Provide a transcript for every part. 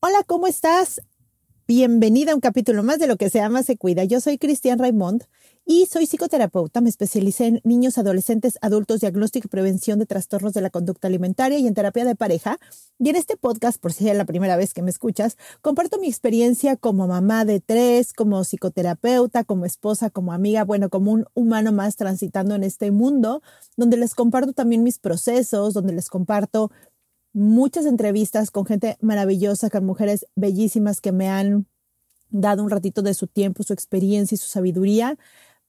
Hola, ¿cómo estás? Bienvenida a un capítulo más de Lo que se llama Se Cuida. Yo soy Cristian Raimond y soy psicoterapeuta. Me especialicé en niños, adolescentes, adultos, diagnóstico y prevención de trastornos de la conducta alimentaria y en terapia de pareja. Y en este podcast, por si es la primera vez que me escuchas, comparto mi experiencia como mamá de tres, como psicoterapeuta, como esposa, como amiga, bueno, como un humano más transitando en este mundo, donde les comparto también mis procesos, donde les comparto muchas entrevistas con gente maravillosa, con mujeres bellísimas que me han dado un ratito de su tiempo, su experiencia y su sabiduría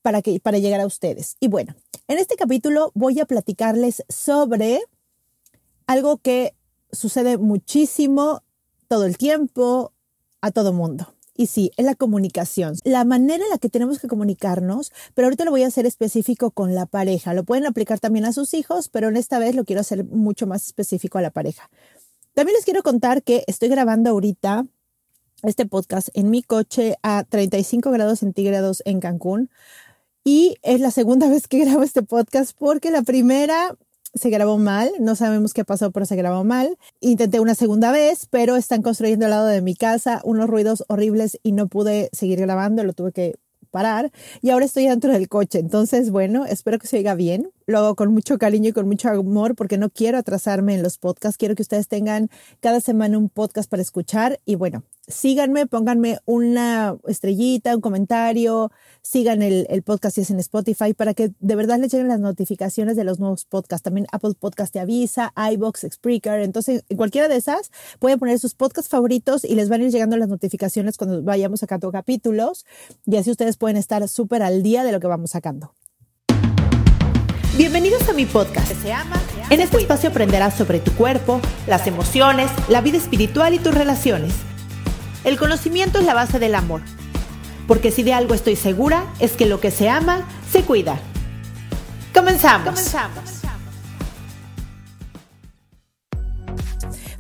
para, que, para llegar a ustedes. Y bueno, en este capítulo voy a platicarles sobre algo que sucede muchísimo todo el tiempo a todo mundo. Y sí, es la comunicación, la manera en la que tenemos que comunicarnos, pero ahorita lo voy a hacer específico con la pareja. Lo pueden aplicar también a sus hijos, pero en esta vez lo quiero hacer mucho más específico a la pareja. También les quiero contar que estoy grabando ahorita este podcast en mi coche a 35 grados centígrados en Cancún. Y es la segunda vez que grabo este podcast porque la primera se grabó mal, no sabemos qué pasó, pero se grabó mal. Intenté una segunda vez, pero están construyendo al lado de mi casa unos ruidos horribles y no pude seguir grabando, lo tuve que parar y ahora estoy dentro del coche. Entonces, bueno, espero que se oiga bien. Lo hago con mucho cariño y con mucho amor porque no quiero atrasarme en los podcasts. Quiero que ustedes tengan cada semana un podcast para escuchar y bueno, síganme, pónganme una estrellita, un comentario, sigan el, el, podcast si es en Spotify para que de verdad les lleguen las notificaciones de los nuevos podcasts. También Apple Podcast te avisa, iBox, Spreaker. Entonces, en cualquiera de esas pueden poner sus podcasts favoritos y les van a ir llegando las notificaciones cuando vayamos sacando capítulos y así ustedes pueden estar súper al día de lo que vamos sacando. Bienvenidos a mi podcast. Se llama en este espacio aprenderás sobre tu cuerpo, las emociones, la vida espiritual y tus relaciones. El conocimiento es la base del amor. Porque si de algo estoy segura es que lo que se ama, se cuida. Comenzamos. Comenzamos.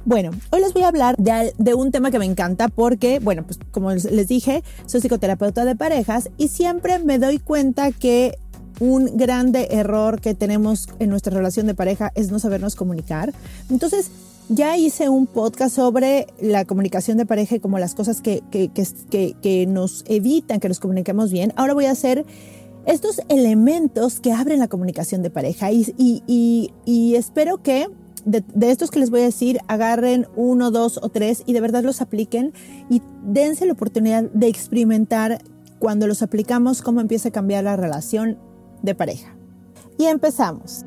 Bueno, hoy les voy a hablar de, de, un tema que me encanta porque, bueno, pues como les dije, soy psicoterapeuta de parejas y siempre me doy cuenta que un grande error que tenemos en nuestra relación de pareja es no sabernos comunicar. Entonces, ya hice un podcast sobre la comunicación de pareja y como las cosas que, que, que, que, nos evitan que nos comuniquemos bien. Ahora voy a hacer estos elementos que abren la comunicación de pareja y, y, y, espero que de, de, estos que les voy a decir agarren uno, dos o tres y de verdad los apliquen y dense la oportunidad de experimentar cuando los aplicamos cómo empieza a cambiar la relación de pareja. Y empezamos.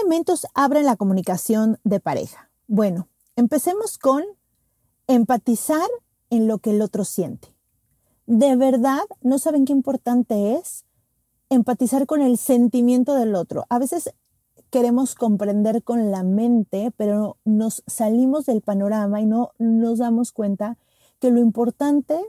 Elementos abren la comunicación de pareja? Bueno, empecemos con empatizar en lo que el otro siente. De verdad, no saben qué importante es empatizar con el sentimiento del otro. A veces queremos comprender con la mente, pero nos salimos del panorama y no nos damos cuenta que lo importante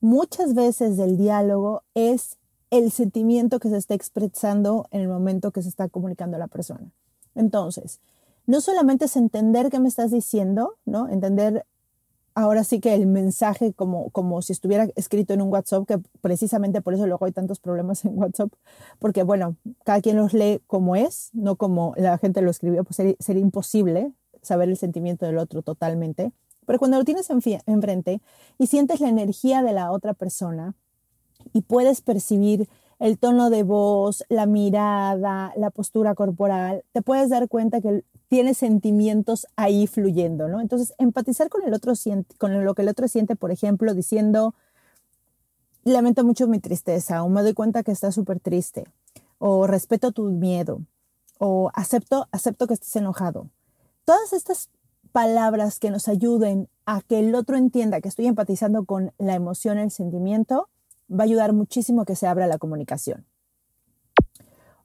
muchas veces del diálogo es el sentimiento que se está expresando en el momento que se está comunicando a la persona. Entonces, no solamente es entender qué me estás diciendo, ¿no? Entender ahora sí que el mensaje como, como si estuviera escrito en un WhatsApp, que precisamente por eso luego hay tantos problemas en WhatsApp, porque bueno, cada quien los lee como es, no como la gente lo escribió, pues sería, sería imposible saber el sentimiento del otro totalmente. Pero cuando lo tienes enfrente y sientes la energía de la otra persona y puedes percibir el tono de voz, la mirada, la postura corporal, te puedes dar cuenta que tiene sentimientos ahí fluyendo, ¿no? Entonces, empatizar con el otro con lo que el otro siente, por ejemplo, diciendo, lamento mucho mi tristeza, o me doy cuenta que estás súper triste, o respeto tu miedo, o acepto, acepto que estés enojado. Todas estas palabras que nos ayuden a que el otro entienda que estoy empatizando con la emoción, el sentimiento, va a ayudar muchísimo que se abra la comunicación.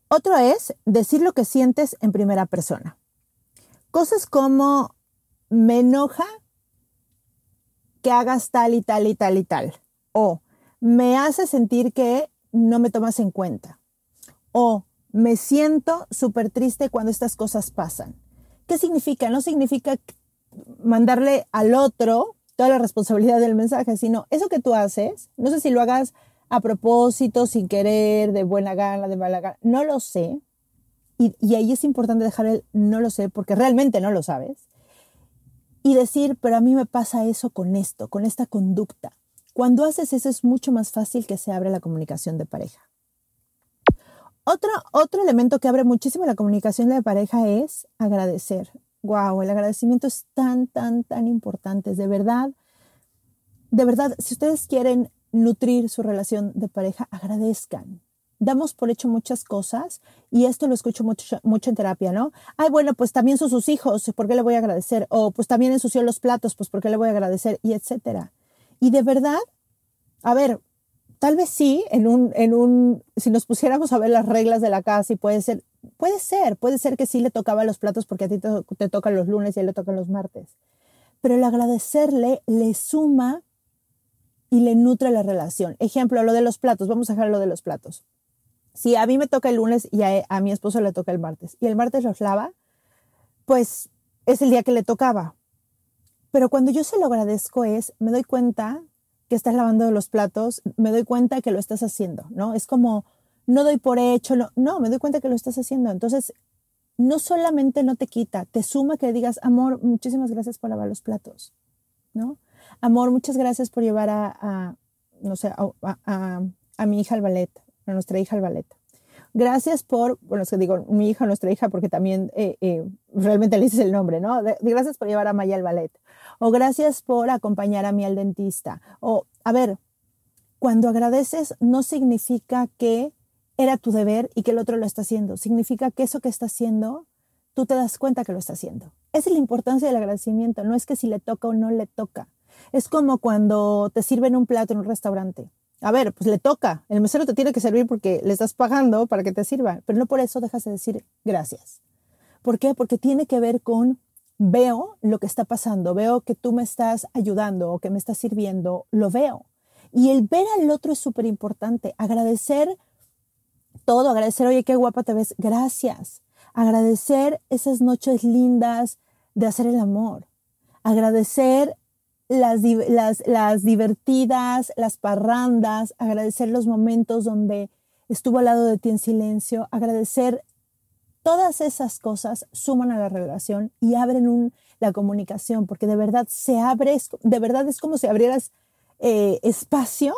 Otro es decir lo que sientes en primera persona. Cosas como me enoja que hagas tal y tal y tal y tal. O me hace sentir que no me tomas en cuenta. O me siento súper triste cuando estas cosas pasan. ¿Qué significa? No significa mandarle al otro toda la responsabilidad del mensaje, sino eso que tú haces, no sé si lo hagas a propósito, sin querer, de buena gana, de mala gana, no lo sé. Y, ahí es importante dejar el no lo sé, porque realmente no lo sabes. Y decir, pero a mí me pasa eso con esto, con esta conducta. Cuando haces eso es mucho más fácil que se abra la comunicación de pareja. Otro, otro elemento que abre muchísimo la comunicación de pareja es agradecer wow, el agradecimiento es tan, tan, tan importante. De verdad, de verdad, si ustedes quieren nutrir su relación de pareja, agradezcan. Damos por hecho muchas cosas y esto lo escucho mucho, mucho en terapia, ¿no? Ay, bueno, pues también son sus hijos, ¿por qué le voy a agradecer? O pues también ensució los platos, pues ¿por qué le voy a agradecer? Y etcétera. Y de verdad, a ver, tal vez sí, en un, en un, si nos pusiéramos a ver las reglas de la casa y puede ser, Puede ser, puede ser que sí le tocaba los platos porque a ti te, tocan los lunes y a él le tocan los martes. Pero el agradecerle le suma y le nutre la relación. Ejemplo, lo de los platos, vamos a dejar lo de los platos. Si a mí me toca el lunes y a, a mi esposo le toca el martes y el martes los lava, pues es el día que le tocaba. Pero cuando yo se lo agradezco es, me doy cuenta que estás lavando los platos, me doy cuenta que lo estás haciendo, ¿no? Es como no doy por hecho, no, me doy cuenta que lo estás haciendo. Entonces, no solamente no te quita, te suma que digas, amor, muchísimas gracias por lavar los platos, ¿no? Amor, muchas gracias por llevar a, no sé, a, a, mi hija al ballet, a nuestra hija al ballet. Gracias por, bueno, es que digo mi hija, nuestra hija, porque también eh, eh, realmente le dices el nombre, ¿no? gracias por llevar a Maya al ballet. O gracias por acompañar a mí al dentista. O, a ver, cuando agradeces no significa que era tu deber y que el otro lo está haciendo. Significa que eso que está haciendo, tú te das cuenta que lo está haciendo. Esa es la importancia del agradecimiento. No es que si le toca o no le toca. Es como cuando te sirven un plato en un restaurante. A ver, pues le toca. El mesero te tiene que servir porque le estás pagando para que te sirva, pero no por eso dejas de decir gracias. ¿Por qué? Porque tiene que ver con veo lo que está pasando, veo que tú me estás ayudando o que me estás sirviendo, lo veo. Y el ver al otro es súper importante. Agradecer todo, agradecer, oye, qué guapa te ves, gracias. Agradecer esas noches lindas de hacer el amor. Agradecer las, las, las divertidas, las parrandas, agradecer los momentos donde estuvo al lado de ti en silencio, agradecer todas esas cosas suman a la relación y abren la comunicación, porque de verdad se abre, de verdad es como si abrieras eh, espacio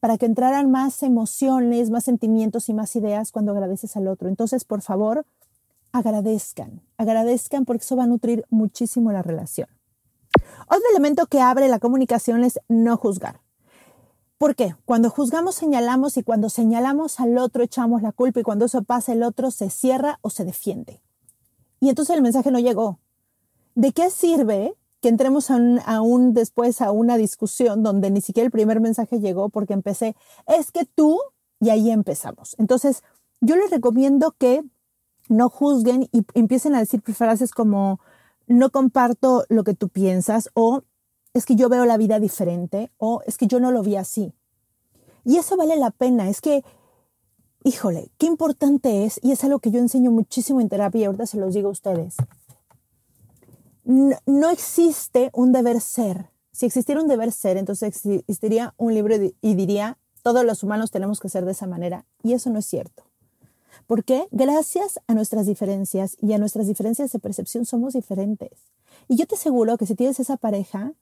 para que entraran más emociones, más sentimientos y más ideas cuando agradeces al otro. Entonces, por favor, agradezcan, agradezcan porque eso va a nutrir muchísimo la relación. Otro elemento que abre la comunicación es no juzgar. ¿Por qué? Cuando juzgamos señalamos y cuando señalamos al otro echamos la culpa y cuando eso pasa el otro se cierra o se defiende. Y entonces el mensaje no llegó. ¿De qué sirve que entremos a un, después a una discusión donde ni siquiera el primer mensaje llegó porque empecé, es que tú, y ahí empezamos. Entonces, yo les recomiendo que no juzguen y empiecen a decir frases como, no comparto lo que tú piensas o es que yo veo la vida diferente o es que yo no lo vi así. Y eso vale la pena, es que, híjole, qué importante es, y es algo que yo enseño muchísimo en terapia y ahorita se los digo a ustedes no, existe un deber ser. Si existiera un deber ser, entonces existiría un libro y diría, todos los humanos tenemos que ser de esa manera. Y eso no es cierto. ¿Por qué? Gracias a nuestras diferencias y a nuestras diferencias de percepción somos diferentes. Y yo te aseguro que si tienes esa pareja,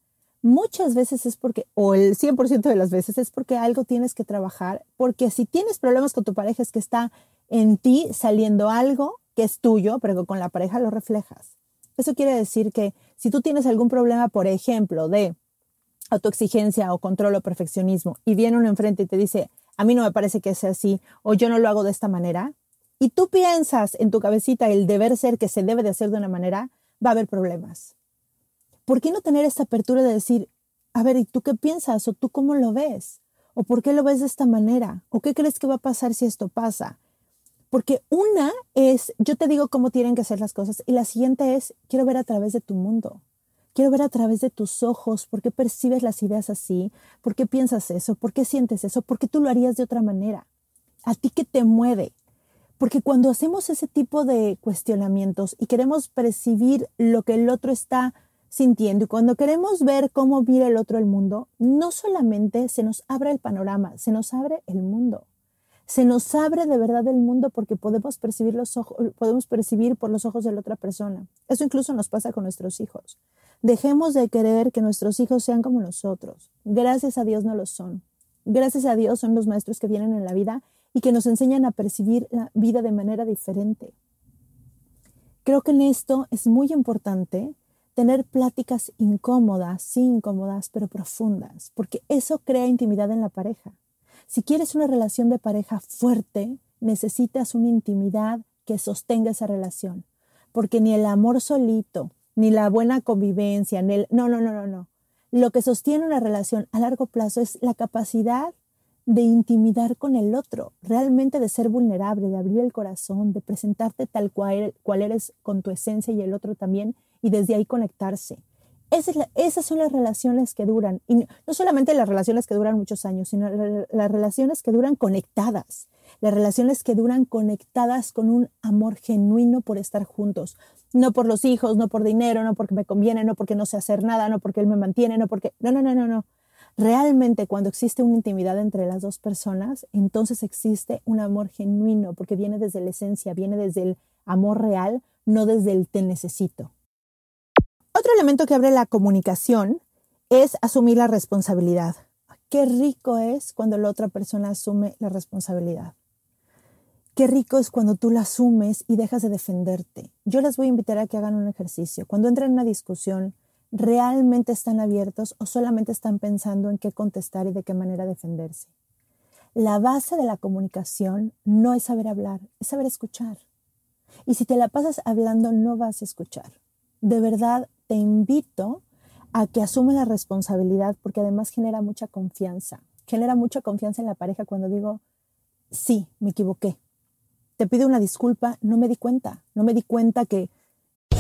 muchas veces es porque, o el 100% de las veces es porque algo tienes que trabajar, porque si tienes problemas con tu pareja es que está en ti saliendo algo que es tuyo, pero con la pareja lo reflejas. Eso quiere decir que si tú tienes algún problema, por ejemplo, de autoexigencia o control o perfeccionismo, y viene uno enfrente y te dice, a mí no me parece que sea así, o yo no lo hago de esta manera, y tú piensas en tu cabecita el deber ser que se debe de hacer de una manera, va a haber problemas. ¿Por qué no tener esta apertura de decir, a ver, ¿y tú qué piensas? ¿O tú cómo lo ves? ¿O por qué lo ves de esta manera? ¿O qué crees que va a pasar si esto pasa? Porque una es, yo te digo cómo tienen que ser las cosas, y la siguiente es, quiero ver a través de tu mundo. Quiero ver a través de tus ojos por qué percibes las ideas así, por qué piensas eso, por qué sientes eso, por qué tú lo harías de otra manera. A ti qué te mueve. Porque cuando hacemos ese tipo de cuestionamientos y queremos percibir lo que el otro está sintiendo y cuando queremos ver cómo vive el otro el mundo, no solamente se nos abre el panorama, se nos abre el mundo. Se nos abre de verdad el mundo porque podemos percibir, los ojos, podemos percibir por los ojos de la otra persona. Eso incluso nos pasa con nuestros hijos. Dejemos de querer que nuestros hijos sean como nosotros. Gracias a Dios no lo son. Gracias a Dios son los maestros que vienen en la vida y que nos enseñan a percibir la vida de manera diferente. Creo que en esto es muy importante tener pláticas incómodas, sí incómodas, pero profundas, porque eso crea intimidad en la pareja. Si quieres una relación de pareja fuerte, necesitas una intimidad que sostenga esa relación, porque ni el amor solito, ni la buena convivencia, ni el... No, no, no, no, no. Lo que sostiene una relación a largo plazo es la capacidad de intimidar con el otro, realmente de ser vulnerable, de abrir el corazón, de presentarte tal cual, eres con tu esencia y el otro también, y desde ahí conectarse. esas son las relaciones que duran, y no solamente las relaciones que duran muchos años, sino las relaciones que duran conectadas, las relaciones que duran conectadas con un amor genuino por estar juntos. No por los hijos, no por dinero, no porque me conviene, no porque no sé hacer nada, no porque él me mantiene, no porque... No, no, no, no, no. Realmente cuando existe una intimidad entre las dos personas, entonces existe un amor genuino, porque viene desde la esencia, viene desde el amor real, no desde el te necesito. Otro elemento que abre la comunicación es asumir la responsabilidad. Qué rico es cuando la otra persona asume la responsabilidad. Qué rico es cuando tú la asumes y dejas de defenderte. Yo les voy a invitar a que hagan un ejercicio. Cuando entren en una discusión, ¿realmente están abiertos o solamente están pensando en qué contestar y de qué manera defenderse? La base de la comunicación no es saber hablar, es saber escuchar. Y si te la pasas hablando, no vas a escuchar. De verdad, te invito a que asumes la responsabilidad porque además genera mucha confianza. Genera mucha confianza en la pareja cuando digo, sí, me equivoqué, te pido una disculpa, no me di cuenta, no me di cuenta que...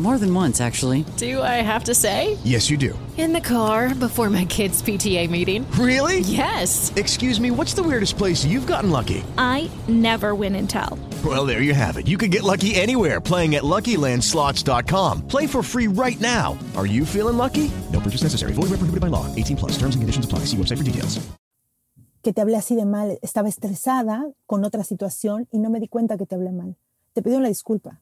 More than once, actually. Do I have to say? Yes, you do. In the car before my kids' PTA meeting. Really? Yes. Excuse me, what's the weirdest place you've gotten lucky? I never win and tell. Well, there you have it. You can get lucky anywhere playing at LuckyLandSlots.com. Play for free right now. Are you feeling lucky? No purchase necessary. Void where prohibited by law. 18 plus. Terms and conditions apply. See website for details. Que te hablé así de mal. Estaba estresada con otra situación y no me di cuenta que te hablé mal. Te pido una disculpa.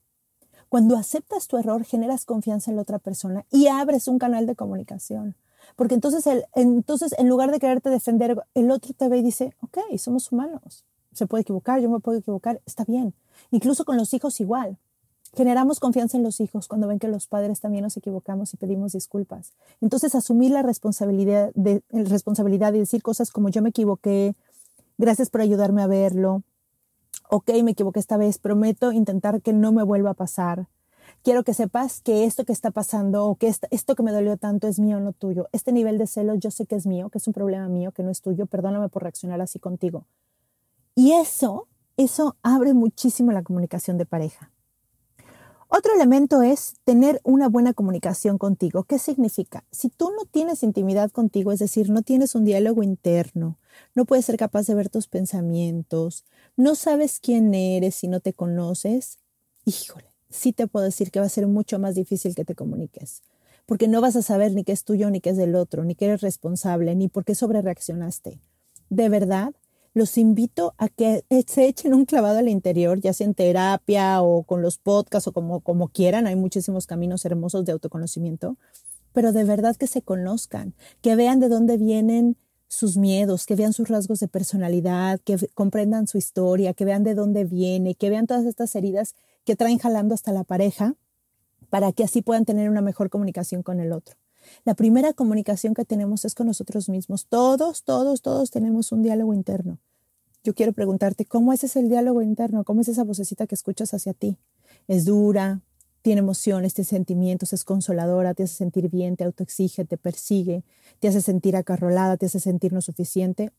Cuando aceptas tu error, generas confianza en la otra persona y abres un canal de comunicación. Porque entonces, el, entonces en lugar de quererte defender, el otro te ve y dice, ok, somos humanos. Se puede equivocar, yo me puedo equivocar, está bien. Incluso con los hijos igual. Generamos confianza en los hijos cuando ven que los padres también nos equivocamos y pedimos disculpas. Entonces, asumir la responsabilidad, de, responsabilidad y decir cosas como yo me equivoqué, gracias por ayudarme a verlo, ok, me equivoqué esta vez, prometo intentar que no me vuelva a pasar. Quiero que sepas que esto que está pasando o que esto que me dolió tanto es mío, no tuyo. Este nivel de celos yo sé que es mío, que es un problema mío, que no es tuyo. Perdóname por reaccionar así contigo. Y eso, eso abre muchísimo la comunicación de pareja. Otro elemento es tener una buena comunicación contigo. ¿Qué significa? Si tú no tienes intimidad contigo, es decir, no tienes un diálogo interno, no puedes ser capaz de ver tus pensamientos, no sabes quién eres si no te conoces, híjole, sí te puedo decir que va a ser mucho más difícil que te comuniques, porque no vas a saber ni qué es tuyo ni qué es del otro, ni qué eres responsable, ni por qué sobrereaccionaste. De verdad, los invito a que se echen un clavado al interior, ya sea en terapia o con los podcasts o como, como quieran. Hay muchísimos caminos hermosos de autoconocimiento, pero de verdad que se conozcan, que vean de dónde vienen sus miedos, que vean sus rasgos de personalidad, que comprendan su historia, que vean de dónde viene, que vean todas estas heridas que traen jalando hasta la pareja para que así puedan tener una mejor comunicación con el otro. La primera comunicación que tenemos es con nosotros mismos. Todos, todos, todos tenemos un diálogo interno. Yo quiero preguntarte, ¿cómo es ese diálogo interno? ¿Cómo es esa vocecita que escuchas hacia ti? ¿Es dura? ¿Tiene emociones, tiene sentimientos? ¿Es consoladora? ¿Te hace sentir bien? ¿Te autoexige? ¿Te persigue? ¿Te hace sentir acarrolada? ¿Te hace sentir no suficiente?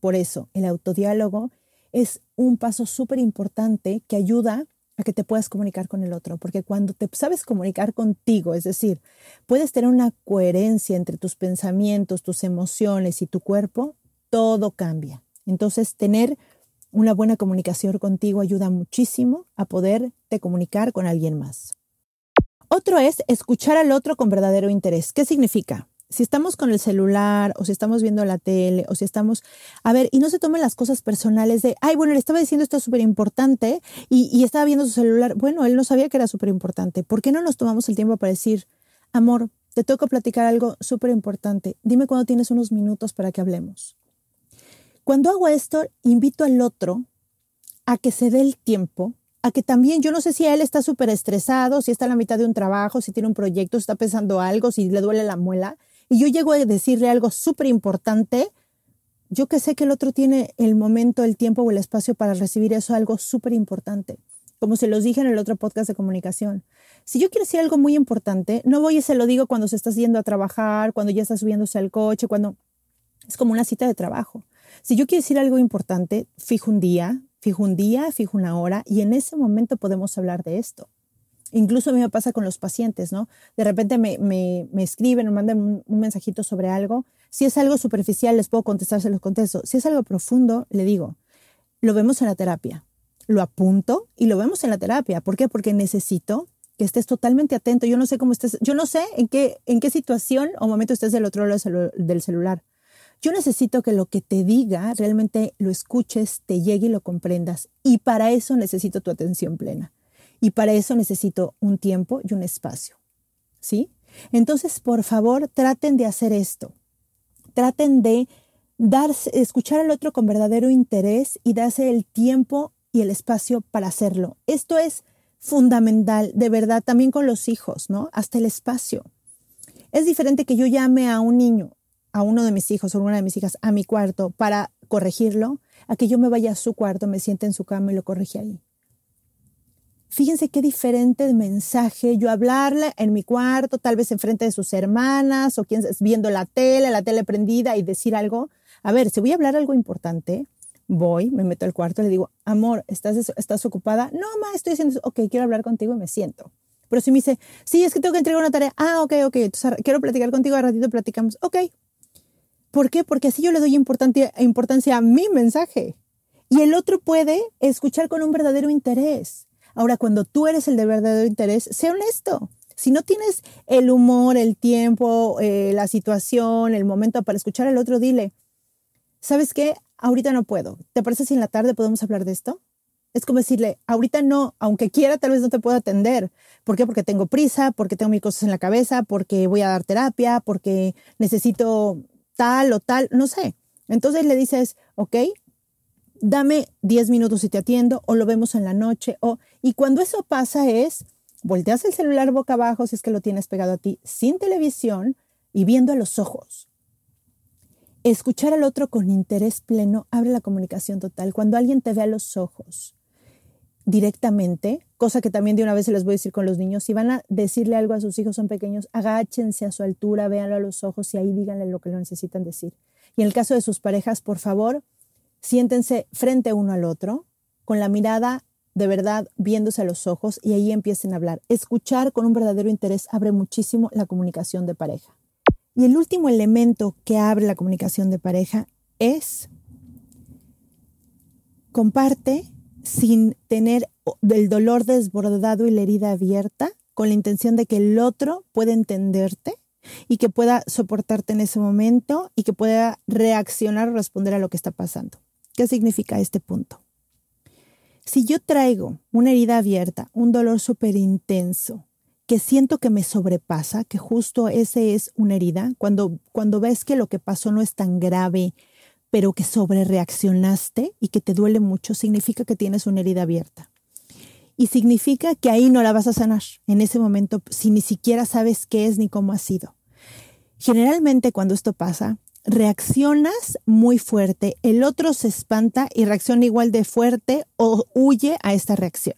Por eso, el autodiálogo es un paso súper importante que ayuda a que te puedas comunicar con el otro, porque cuando te sabes comunicar contigo, es decir, puedes tener una coherencia entre tus pensamientos, tus emociones y tu cuerpo, todo cambia. Entonces, tener una buena comunicación contigo ayuda muchísimo a poderte comunicar con alguien más. Otro es escuchar al otro con verdadero interés. ¿Qué significa? si estamos con el celular o si estamos viendo la tele o si estamos, a ver, y no se tomen las cosas personales de, ay, bueno, le estaba diciendo esto súper importante y, estaba viendo su celular. Bueno, él no sabía que era súper importante. ¿Por qué no nos tomamos el tiempo para decir, amor, te toca platicar algo súper importante? Dime cuando tienes unos minutos para que hablemos. Cuando hago esto, invito al otro a que se dé el tiempo a que también, yo no sé si él está súper estresado, si está en la mitad de un trabajo, si tiene un proyecto, si está pensando algo, si le duele la muela, y yo llego a decirle algo súper importante, yo que sé que el otro tiene el momento, el tiempo o el espacio para recibir eso, algo súper importante. Como se los dije en el otro podcast de comunicación. Si yo quiero decir algo muy importante, no voy y se lo digo cuando se está yendo a trabajar, cuando ya está subiéndose al coche, cuando es como una cita de trabajo. Si yo quiero decir algo importante, fijo un día, fijo un día, fijo una hora y en ese momento podemos hablar de esto. Incluso a mí me pasa con los pacientes, ¿no? De repente me, me, me escriben o mandan un, mensajito sobre algo. Si es algo superficial, les puedo contestar, se los contesto. Si es algo profundo, le digo, lo vemos en la terapia. Lo apunto y lo vemos en la terapia. ¿Por qué? Porque necesito que estés totalmente atento. Yo no sé cómo estés, yo no sé en qué, en qué situación o momento estés del otro lado del celular. Yo necesito que lo que te diga realmente lo escuches, te llegue y lo comprendas. Y para eso necesito tu atención plena. Y para eso necesito un tiempo y un espacio. ¿Sí? Entonces, por favor, traten de hacer esto. Traten de escuchar al otro con verdadero interés y darse el tiempo y el espacio para hacerlo. Esto es fundamental, de verdad, también con los hijos, ¿no? Hasta el espacio. Es diferente que yo llame a un niño, a uno de mis hijos o una de mis hijas, a mi cuarto para corregirlo, a que yo me vaya a su cuarto, me siente en su cama y lo corrige ahí. Fíjense qué diferente mensaje yo hablarle en mi cuarto, tal vez enfrente de sus hermanas o quien viendo la tele, la tele prendida y decir algo. A ver, si voy a hablar algo importante, voy, me meto al cuarto le digo, amor, ¿estás, ¿estás ocupada? No, ma, estoy haciendo eso. Ok, quiero hablar contigo y me siento. Pero si me dice, sí, es que tengo que entregar una tarea. Ah, ok, ok, entonces quiero platicar contigo, a ratito platicamos. Ok. ¿Por qué? Porque así yo le doy importancia, a mi mensaje. Y el otro puede escuchar con un verdadero interés. Ahora, cuando tú eres el de verdadero interés, sé honesto. Si no tienes el humor, el tiempo, eh, la situación, el momento para escuchar al otro, dile, ¿sabes qué? Ahorita no puedo. ¿Te parece si en la tarde podemos hablar de esto? Es como decirle, ahorita no, aunque quiera, tal vez no te puedo atender. ¿Por qué? Porque tengo prisa, porque tengo mil cosas en la cabeza, porque voy a dar terapia, porque necesito tal o tal, no sé. Entonces le dices, ok, dame 10 minutos y te atiendo, o lo vemos en la noche, o, y cuando eso pasa es, volteas el celular boca abajo si es que lo tienes pegado a ti, sin televisión y viendo a los ojos. Escuchar al otro con interés pleno abre la comunicación total. Cuando alguien te ve a los ojos directamente, cosa que también de una vez se les voy a decir con los niños, si van a decirle algo a sus hijos, son pequeños, agáchense a su altura, véanlo a los ojos y ahí díganle lo que lo necesitan decir. Y en el caso de sus parejas, por favor, Siéntense frente uno al otro, con la mirada de verdad viéndose a los ojos y ahí empiecen a hablar. Escuchar con un verdadero interés abre muchísimo la comunicación de pareja. Y el último elemento que abre la comunicación de pareja es comparte sin tener el dolor desbordado y la herida abierta, con la intención de que el otro pueda entenderte y que pueda soportarte en ese momento y que pueda reaccionar o responder a lo que está pasando. ¿Qué significa este punto? Si yo traigo una herida abierta, un dolor súper intenso, que siento que me sobrepasa, que justo ese es una herida, cuando, cuando ves que lo que pasó no es tan grave, pero que sobrereaccionaste y que te duele mucho, significa que tienes una herida abierta. Y significa que ahí no la vas a sanar en ese momento si ni siquiera sabes qué es ni cómo ha sido. Generalmente cuando esto pasa, reaccionas muy fuerte, el otro se espanta y reacciona igual de fuerte o huye a esta reacción.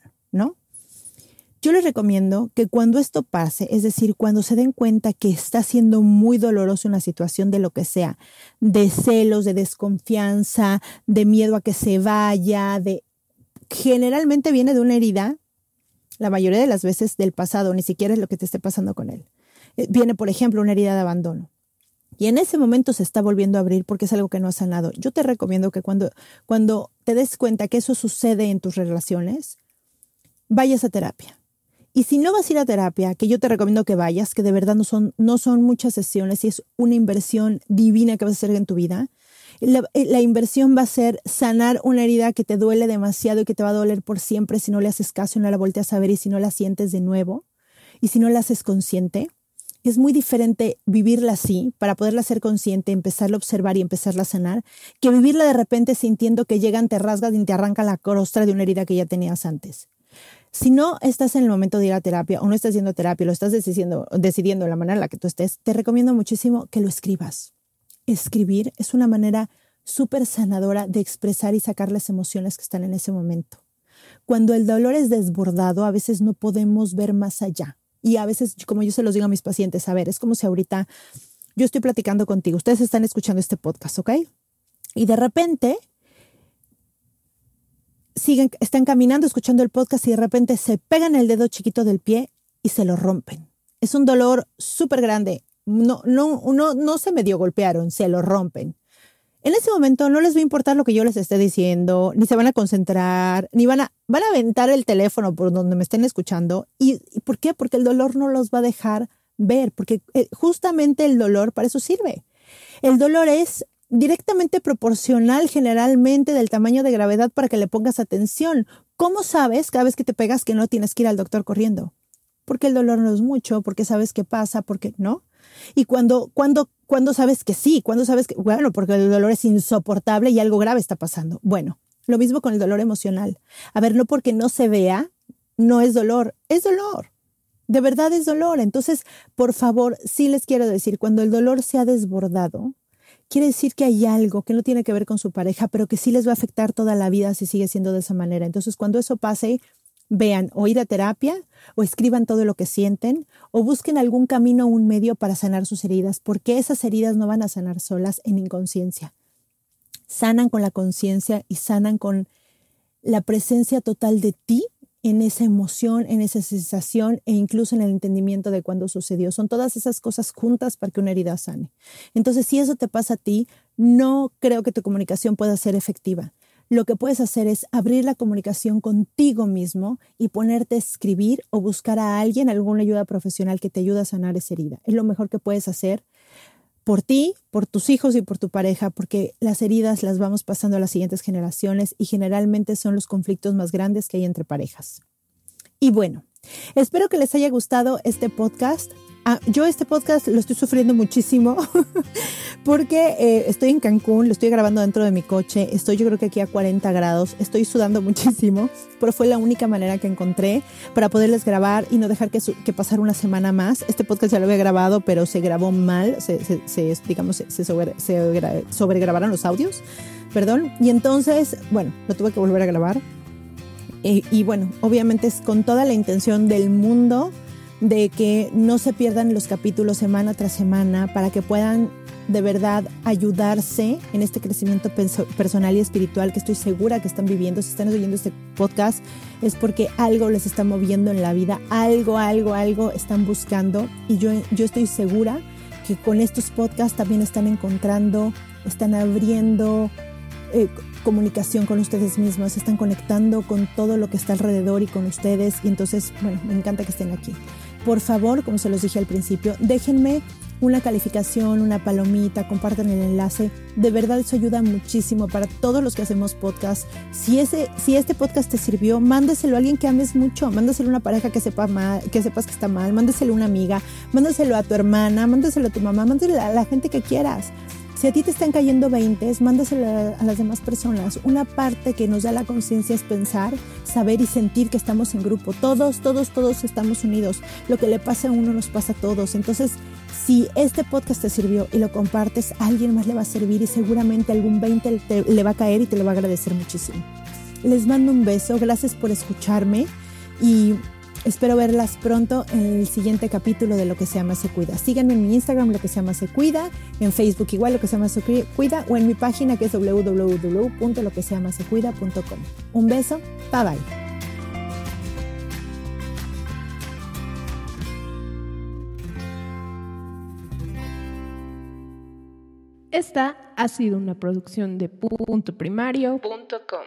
Yo les recomiendo que cuando esto pase, es decir, cuando se den cuenta que está siendo muy doloroso una situación de lo que sea, de celos, de desconfianza, de miedo a que se vaya, de generalmente viene de una herida, la mayoría de las veces del pasado, ni siquiera es lo que te esté pasando con él. Eh, viene, por ejemplo, una herida de abandono y en ese momento se está volviendo a abrir porque es algo que no ha sanado. Yo te recomiendo que cuando, cuando te des cuenta que eso sucede en tus relaciones, vayas a terapia. Y si no vas a ir a terapia, que yo te recomiendo que vayas, que de verdad no son, no son muchas sesiones y es una inversión divina que vas a hacer en tu vida, la, eh, inversión va a ser sanar una herida que te duele demasiado y que te va a doler por siempre si no le haces caso no la volteas a ver y si no la sientes de nuevo y si no la haces consciente es muy diferente vivirla así, para poderla ser consciente, empezarla a observar y empezarla a sanar, que vivirla de repente sintiendo que llegan, te rasgas y te arranca la crostra de una herida que ya tenías antes. Si no estás en el momento de ir a terapia o no estás haciendo terapia, lo estás decidiendo, decidiendo de la manera en la que tú estés, te recomiendo muchísimo que lo escribas. Escribir es una manera súper sanadora de expresar y sacar las emociones que están en ese momento. Cuando el dolor es desbordado, a veces no podemos ver más allá. Y a veces, como yo se los digo a mis pacientes, a ver, es como si ahorita yo estoy platicando contigo, ustedes están escuchando este podcast, ¿ok? Y de repente siguen, están caminando, escuchando el podcast y de repente se pegan el dedo chiquito del pie y se lo rompen. Es un dolor súper grande. No, no, no, no se medio golpearon, se lo rompen. En ese momento no les va a importar lo que yo les esté diciendo, ni se van a concentrar, ni van a, van a aventar el teléfono por donde me estén escuchando. ¿Y, por qué? Porque el dolor no los va a dejar ver, porque eh, justamente el dolor para eso sirve. El dolor es directamente proporcional generalmente del tamaño de gravedad para que le pongas atención. ¿Cómo sabes cada vez que te pegas que no tienes que ir al doctor corriendo? Porque el dolor no es mucho, porque sabes qué pasa, porque no. Y cuando, cuando, cuando sabes que sí, cuando sabes que, bueno, porque el dolor es insoportable y algo grave está pasando. Bueno, lo mismo con el dolor emocional. A ver, no porque no se vea, no es dolor, es dolor. De verdad es dolor. Entonces, por favor, sí les quiero decir, cuando el dolor se ha desbordado, quiere decir que hay algo que no tiene que ver con su pareja, pero que sí les va a afectar toda la vida si sigue siendo de esa manera. Entonces, cuando eso pase, vean o ir a terapia o escriban todo lo que sienten o busquen algún camino o un medio para sanar sus heridas, porque esas heridas no van a sanar solas en inconsciencia. Sanan con la conciencia y sanan con la presencia total de ti en esa emoción, en esa sensación e incluso en el entendimiento de cuándo sucedió. Son todas esas cosas juntas para que una herida sane. Entonces, si eso te pasa a ti, no creo que tu comunicación pueda ser efectiva lo que puedes hacer es abrir la comunicación contigo mismo y ponerte a escribir o buscar a alguien, alguna ayuda profesional que te ayude a sanar esa herida. Es lo mejor que puedes hacer por ti, por tus hijos y por tu pareja, porque las heridas las vamos pasando a las siguientes generaciones y generalmente son los conflictos más grandes que hay entre parejas. Y bueno, espero que les haya gustado este podcast. Ah, yo este podcast lo estoy sufriendo muchísimo porque eh, estoy en Cancún, lo estoy grabando dentro de mi coche, estoy yo creo que aquí a 40 grados, estoy sudando muchísimo, pero fue la única manera que encontré para poderles grabar y no dejar que, que pasar una semana más. Este podcast ya lo había grabado, pero se grabó mal, se, se, digamos, se, sobre, sobregrabaron los audios, perdón, y entonces, bueno, lo tuve que volver a grabar. Eh, y bueno, obviamente es con toda la intención del mundo de que no se pierdan los capítulos semana tras semana para que puedan de verdad ayudarse en este crecimiento personal y espiritual que estoy segura que están viviendo. Si están oyendo este podcast es porque algo les está moviendo en la vida, algo, algo, algo están buscando. Y yo, yo estoy segura que con estos podcasts también están encontrando, están abriendo eh, comunicación con ustedes mismos, están conectando con todo lo que está alrededor y con ustedes. Y entonces, bueno, me encanta que estén aquí por favor, como se los dije al principio, déjenme una calificación, una palomita, compartan el enlace. De verdad eso ayuda muchísimo para todos los que hacemos podcast. Si, ese, si este podcast te sirvió, mándeselo a alguien que ames mucho, mándeselo a una pareja que, sepa mal, que sepas que está mal, mándeselo a una amiga, mándeselo a tu hermana, mándeselo a tu mamá, mándeselo a la gente que quieras. Si a ti te están cayendo 20, mándaselo a las demás personas. Una parte que nos da la conciencia es pensar, saber y sentir que estamos en grupo. Todos, todos, todos estamos unidos. Lo que le pasa a uno nos pasa a todos. Entonces, si este podcast te sirvió y lo compartes, a alguien más le va a servir y seguramente algún 20 le va a caer y te lo va a agradecer muchísimo. Les mando un beso, gracias por escucharme y Espero verlas pronto en el siguiente capítulo de Lo que se llama Se Cuida. Síganme en mi Instagram, Lo que se llama Se Cuida, en Facebook igual, Lo que se llama Se Cuida, o en mi página que es www.loquesellamasecuida.com. Un beso, bye bye. Esta ha sido una producción de puntoprimario.com.